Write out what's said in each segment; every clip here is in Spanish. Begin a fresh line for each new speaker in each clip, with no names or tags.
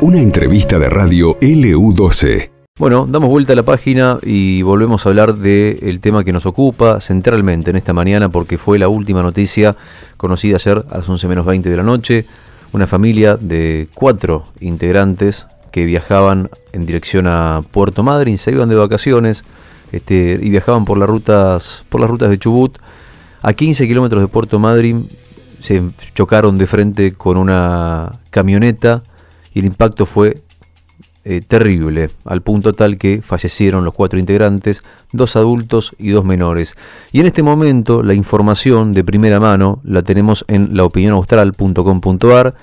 Una entrevista de radio LU12.
Bueno, damos vuelta a la página y volvemos a hablar del tema que nos ocupa centralmente en esta mañana porque fue la última noticia conocida ayer a las 11 menos 20 de la noche. Una familia de cuatro integrantes que viajaban en dirección a Puerto Madryn, se iban de vacaciones este, y viajaban por las rutas, por las rutas de Chubut. A 15 kilómetros de Puerto Madryn se chocaron de frente con una camioneta y el impacto fue eh, terrible, al punto tal que fallecieron los cuatro integrantes, dos adultos y dos menores. Y en este momento la información de primera mano la tenemos en laopinionaustral.com.ar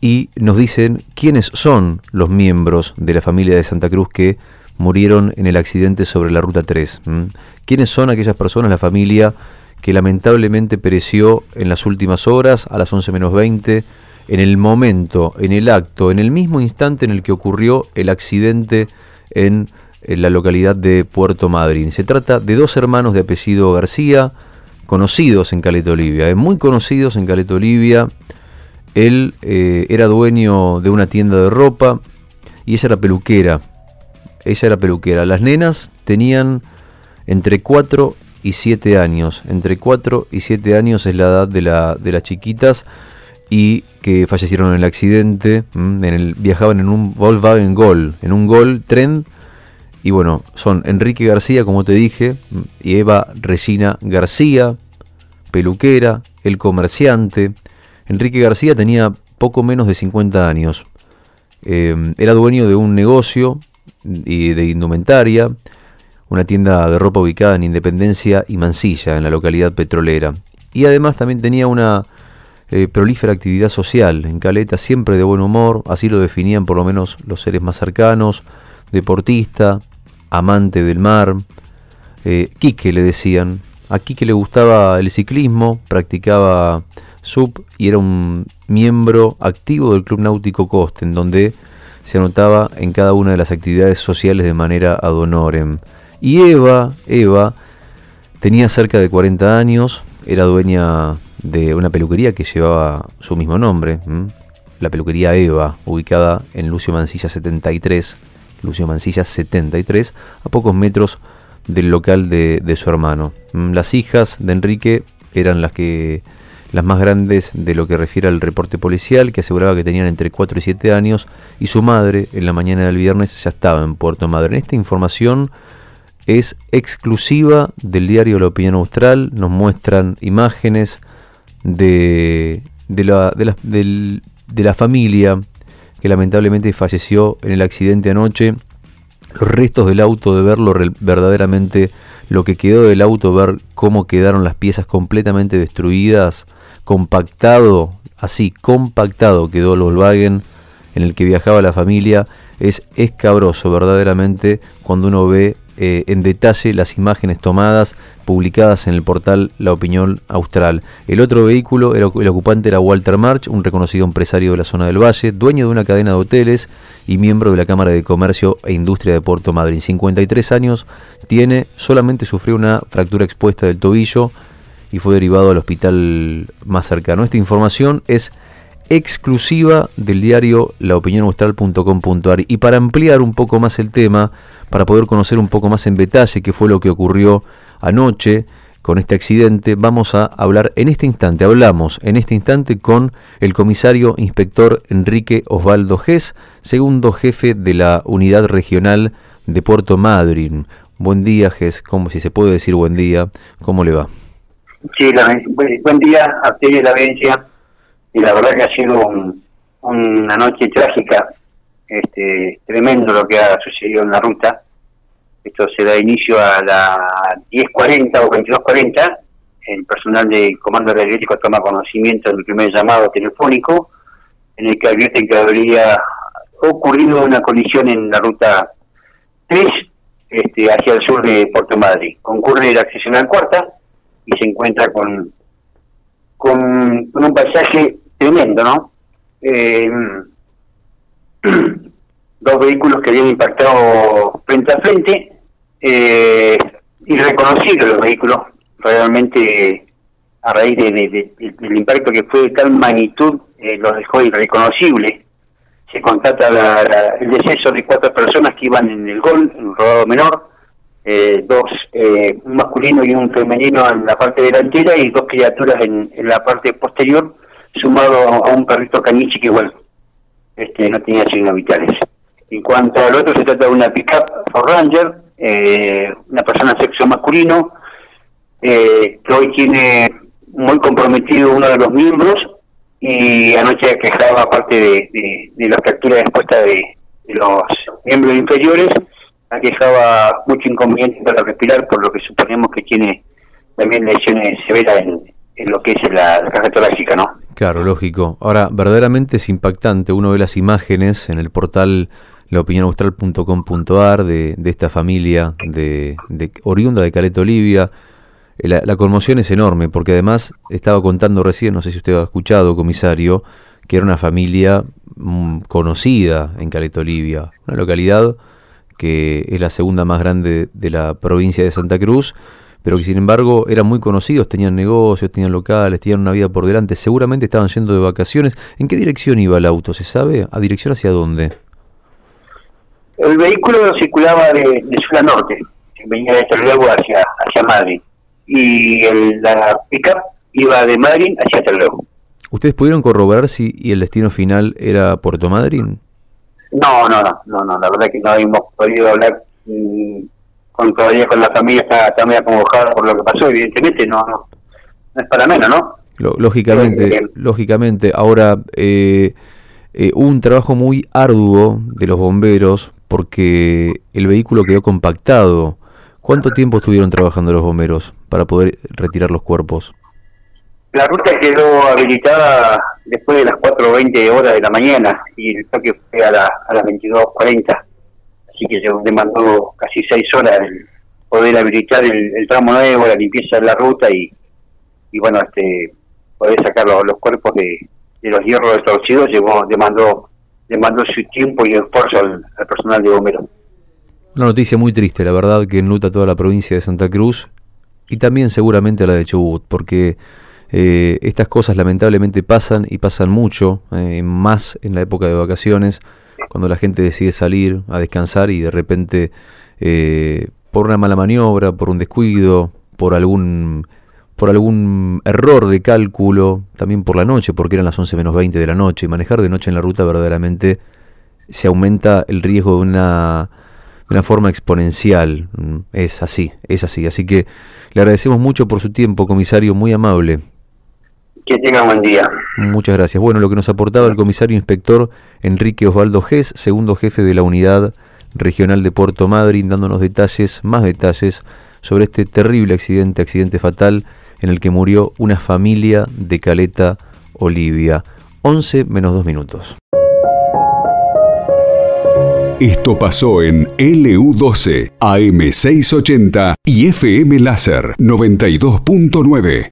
y nos dicen quiénes son los miembros de la familia de Santa Cruz que murieron en el accidente sobre la Ruta 3. ¿Quiénes son aquellas personas, la familia que lamentablemente pereció en las últimas horas, a las 11 menos 20, en el momento, en el acto, en el mismo instante en el que ocurrió el accidente en, la localidad de Puerto Madryn. Se trata de dos hermanos de apellido García, conocidos en Caleta Olivia, eh, muy conocidos en Caleta Olivia. Él eh, era dueño de una tienda de ropa y ella era peluquera. Ella era peluquera. Las nenas tenían entre 4 y 7 años. Entre 4 y 7 años es la edad de, la, de las chiquitas y que fallecieron en el accidente. En el, viajaban en un Volkswagen Gol, en un Gol tren. Y bueno, son Enrique García, como te dije, y Eva Regina García, peluquera, el comerciante. Enrique García tenía poco menos de 50 años. Eh, era dueño de un negocio y de indumentaria, una tienda de ropa ubicada en Independencia y Mansilla, en la localidad petrolera. Y además también tenía una eh, prolífera actividad social. En Caleta siempre de buen humor, así lo definían por lo menos los seres más cercanos, deportista, amante del mar. Eh, Quique le decían. A Quique le gustaba el ciclismo, practicaba sub y era un miembro activo del Club Náutico Coste, en donde se anotaba en cada una de las actividades sociales de manera ad honorem. Y Eva, Eva, tenía cerca de 40 años, era dueña de una peluquería que llevaba su mismo nombre, la peluquería Eva, ubicada en Lucio Mancilla 73, Lucio Mancilla 73, a pocos metros del local de, su hermano. Las hijas de Enrique eran las que las más grandes de lo que refiere al reporte policial, que aseguraba que tenían entre 4 y 7 años, y su madre en la mañana del viernes ya estaba en Puerto Madre. Esta información es exclusiva del diario La Opinión Austral, nos muestran imágenes, de, de, la, de, de la familia que lamentablemente falleció en el accidente anoche, los restos del auto, de verlo verdaderamente, lo que quedó del auto, ver cómo quedaron las piezas completamente destruidas, compactado, así, compactado quedó el Volkswagen en el que viajaba la familia, es escabroso verdaderamente cuando uno ve eh, en detalle las imágenes tomadas publicadas en el portal La Opinión Austral. El otro vehículo, el, el ocupante era Walter March, un reconocido empresario de la zona del Valle, dueño de una cadena de hoteles y miembro de la Cámara de Comercio e Industria de Puerto Madryn. 53 años tiene, solamente sufrió una fractura expuesta del tobillo y fue derivado al hospital más cercano. Esta información es exclusiva del diario laopinionaustral.com.ar y para ampliar un poco más el tema, para poder conocer un poco más en detalle qué fue lo que ocurrió anoche con este accidente, vamos a hablar en este instante, hablamos en este instante con el comisario inspector Enrique Osvaldo Gess, segundo jefe de la unidad regional de Puerto Madryn. Buen día, Gess, como si se puede decir buen día, ¿cómo le va?
Sí, buen día a de la audiencia y la verdad que ha sido una noche trágica, este, tremendo lo que ha sucedido en la ruta. Esto se da inicio a las 10.40 o 22.40. El personal de Comando Radiológico toma conocimiento del primer llamado telefónico en el que advierten que habría ocurrido una colisión en la ruta 3 este, hacia el sur de Puerto Madrid. Concurre la seccional cuarta y se encuentra con, con un paisaje tremendo, ¿no? Eh, dos vehículos que habían impactado frente a frente, eh, irreconocibles los vehículos, realmente a raíz de, del impacto que fue de tal magnitud, eh, lo dejó irreconocible. Se constata el deceso de cuatro personas que iban en el gol, en un rodado menor, eh, dos, eh, un masculino y un femenino en la parte delantera y dos criaturas en, la parte posterior, sumado a un perrito caniche que igual este, no tenía signos vitales. En cuanto al otro, se trata de una pickup for Ranger, eh, una persona de sexo masculino, que hoy tiene muy comprometido uno de los miembros y anoche quejaba parte de, de, la fractura expuesta de, de los miembros inferiores aquejaba mucho inconveniente para respirar, por lo que suponemos que tiene también lesiones severas en, lo que es la, caja torácica, ¿no?
Claro, lógico. Ahora, verdaderamente es impactante. Uno ve las imágenes en el portal laopinionaustral.com.ar de, de esta familia de, oriunda de Caleta, Olivia. La, la, conmoción es enorme, porque además estaba contando recién, no sé si usted ha escuchado, comisario, que era una familia mm, conocida en Caleta, Olivia, una localidad que es la segunda más grande de la provincia de Santa Cruz, pero que sin embargo eran muy conocidos, tenían negocios, tenían locales, tenían una vida por delante, seguramente estaban yendo de vacaciones. ¿En qué dirección iba el auto? ¿Se sabe? ¿A dirección hacia dónde?
El vehículo circulaba de, sur a norte, venía de Terlego hacia, hacia Madrid, y el, la pickup iba de Madrid hacia Terlego.
¿Ustedes pudieron corroborar si el destino final era Puerto Madryn?
No, no, no, no, no, la verdad que no hemos podido hablar mm, con todavía con la familia, está, está muy acongojada por lo que pasó, evidentemente, no, no, es para menos, ¿no?
Lógicamente, eh, lógicamente. Ahora, eh, eh, hubo un trabajo muy arduo de los bomberos porque el vehículo quedó compactado. ¿Cuánto tiempo estuvieron trabajando los bomberos para poder retirar los cuerpos?
La ruta quedó habilitada después de las 4.20 horas de la mañana y el toque fue a, a las 22.40. Así que demandó casi 6 horas el poder habilitar el, tramo nuevo, la limpieza de la ruta y, bueno, este poder sacar los, cuerpos de, los hierros destorcidos llevó, demandó, demandó su tiempo y esfuerzo al, al personal de bomberos.
Una noticia muy triste, la verdad, que enluta toda la provincia de Santa Cruz y también seguramente la de Chubut, porque eh, estas cosas lamentablemente pasan y pasan mucho, eh, más en la época de vacaciones, cuando la gente decide salir a descansar y de repente eh, por una mala maniobra, por un descuido, por algún por algún error de cálculo, también por la noche, porque eran las 11 menos 20 de la noche, y manejar de noche en la ruta verdaderamente se aumenta el riesgo de una, de una forma exponencial. Mm, es así, es así. Así que le agradecemos mucho por su tiempo, comisario, muy amable.
Que tenga buen día.
Muchas gracias. Bueno, lo que nos aportaba el comisario inspector Enrique Osvaldo Gés, segundo jefe de la unidad regional de Puerto Madryn, dándonos detalles, más detalles sobre este terrible accidente, accidente fatal en el que murió una familia de Caleta Olivia. 11 menos 2 minutos.
Esto pasó en LU12, AM680 y FM Láser 92.9.